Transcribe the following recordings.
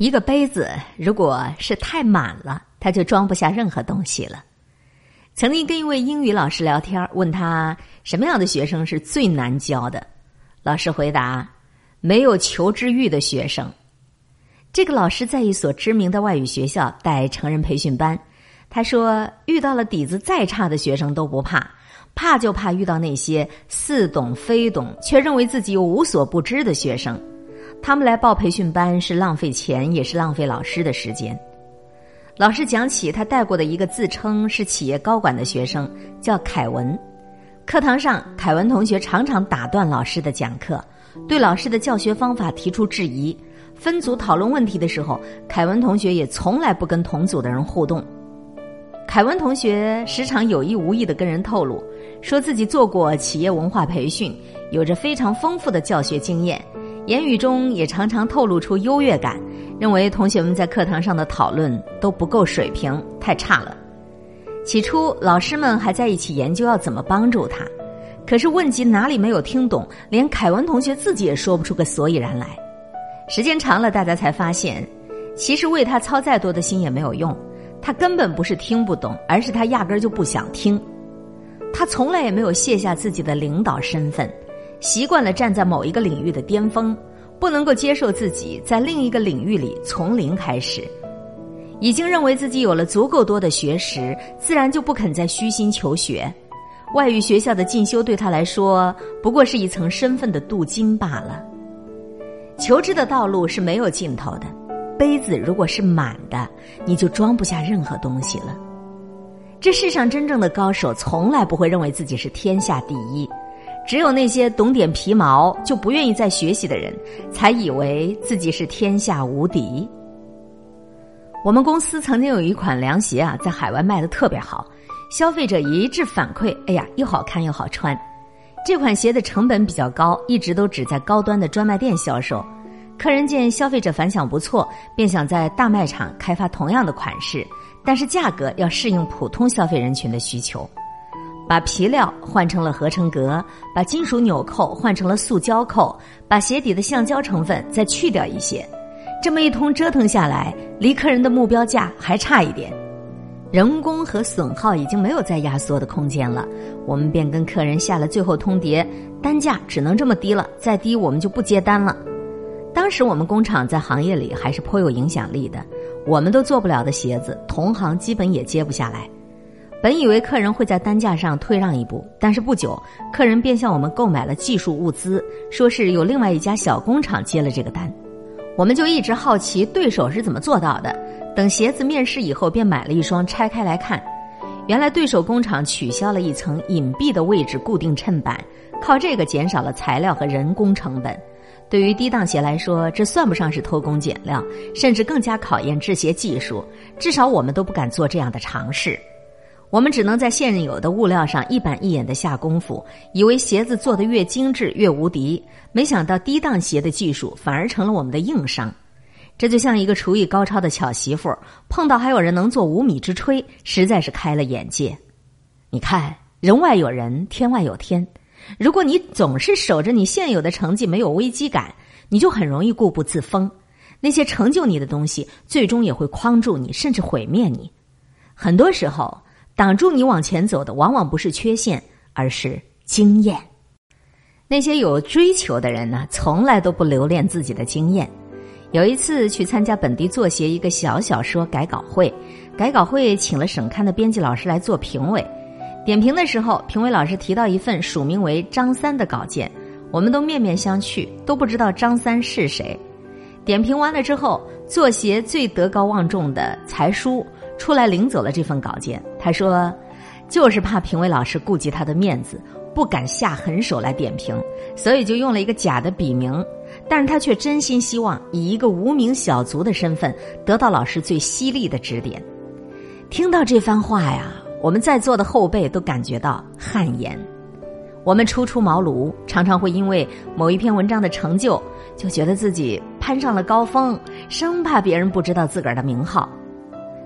一个杯子如果是太满了，它就装不下任何东西了。曾经跟一位英语老师聊天，问他什么样的学生是最难教的，老师回答：没有求知欲的学生。这个老师在一所知名的外语学校带成人培训班，他说遇到了底子再差的学生都不怕，怕就怕遇到那些似懂非懂却认为自己无所不知的学生。他们来报培训班是浪费钱，也是浪费老师的时间。老师讲起他带过的一个自称是企业高管的学生，叫凯文。课堂上，凯文同学常常打断老师的讲课，对老师的教学方法提出质疑。分组讨论问题的时候，凯文同学也从来不跟同组的人互动。凯文同学时常有意无意的跟人透露，说自己做过企业文化培训，有着非常丰富的教学经验。言语中也常常透露出优越感，认为同学们在课堂上的讨论都不够水平，太差了。起初，老师们还在一起研究要怎么帮助他，可是问及哪里没有听懂，连凯文同学自己也说不出个所以然来。时间长了，大家才发现，其实为他操再多的心也没有用，他根本不是听不懂，而是他压根儿就不想听。他从来也没有卸下自己的领导身份。习惯了站在某一个领域的巅峰，不能够接受自己在另一个领域里从零开始，已经认为自己有了足够多的学识，自然就不肯再虚心求学。外语学校的进修对他来说，不过是一层身份的镀金罢了。求知的道路是没有尽头的，杯子如果是满的，你就装不下任何东西了。这世上真正的高手，从来不会认为自己是天下第一。只有那些懂点皮毛就不愿意再学习的人，才以为自己是天下无敌。我们公司曾经有一款凉鞋啊，在海外卖的特别好，消费者一致反馈：“哎呀，又好看又好穿。”这款鞋的成本比较高，一直都只在高端的专卖店销售。客人见消费者反响不错，便想在大卖场开发同样的款式，但是价格要适应普通消费人群的需求。把皮料换成了合成革，把金属纽扣换成了塑胶扣，把鞋底的橡胶成分再去掉一些，这么一通折腾下来，离客人的目标价还差一点，人工和损耗已经没有再压缩的空间了。我们便跟客人下了最后通牒，单价只能这么低了，再低我们就不接单了。当时我们工厂在行业里还是颇有影响力的，我们都做不了的鞋子，同行基本也接不下来。本以为客人会在单价上退让一步，但是不久，客人便向我们购买了技术物资，说是有另外一家小工厂接了这个单。我们就一直好奇对手是怎么做到的。等鞋子面试以后，便买了一双拆开来看，原来对手工厂取消了一层隐蔽的位置固定衬板，靠这个减少了材料和人工成本。对于低档鞋来说，这算不上是偷工减料，甚至更加考验制鞋技术。至少我们都不敢做这样的尝试。我们只能在现有的物料上一板一眼的下功夫，以为鞋子做得越精致越无敌，没想到低档鞋的技术反而成了我们的硬伤。这就像一个厨艺高超的巧媳妇儿，碰到还有人能做无米之炊，实在是开了眼界。你看，人外有人，天外有天。如果你总是守着你现有的成绩，没有危机感，你就很容易固步自封。那些成就你的东西，最终也会框住你，甚至毁灭你。很多时候。挡住你往前走的，往往不是缺陷，而是经验。那些有追求的人呢，从来都不留恋自己的经验。有一次去参加本地作协一个小小说改稿会，改稿会请了省刊的编辑老师来做评委。点评的时候，评委老师提到一份署名为张三的稿件，我们都面面相觑，都不知道张三是谁。点评完了之后，作协最德高望重的才叔。出来领走了这份稿件，他说：“就是怕评委老师顾及他的面子，不敢下狠手来点评，所以就用了一个假的笔名。但是他却真心希望以一个无名小卒的身份得到老师最犀利的指点。”听到这番话呀，我们在座的后辈都感觉到汗颜。我们初出茅庐，常常会因为某一篇文章的成就，就觉得自己攀上了高峰，生怕别人不知道自个儿的名号。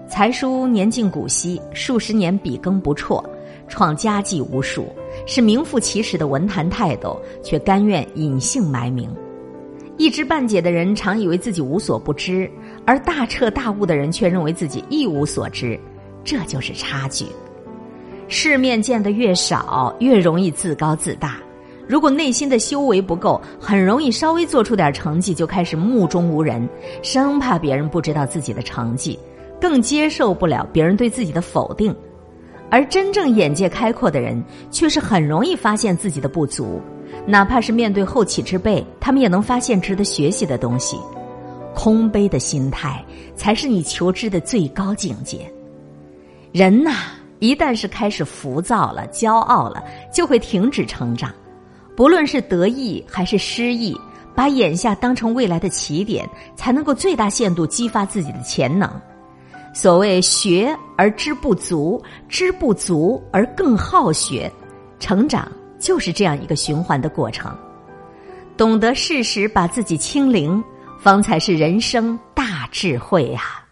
才疏年近古稀，数十年笔耕不辍，创佳绩无数，是名副其实的文坛泰斗，却甘愿隐姓埋名。一知半解的人常以为自己无所不知，而大彻大悟的人却认为自己一无所知，这就是差距。世面见得越少，越容易自高自大。如果内心的修为不够，很容易稍微做出点成绩就开始目中无人，生怕别人不知道自己的成绩，更接受不了别人对自己的否定。而真正眼界开阔的人，却是很容易发现自己的不足，哪怕是面对后起之辈，他们也能发现值得学习的东西。空杯的心态，才是你求知的最高境界。人呐，一旦是开始浮躁了、骄傲了，就会停止成长。不论是得意还是失意，把眼下当成未来的起点，才能够最大限度激发自己的潜能。所谓学而知不足，知不足而更好学，成长就是这样一个循环的过程。懂得适时把自己清零，方才是人生大智慧啊！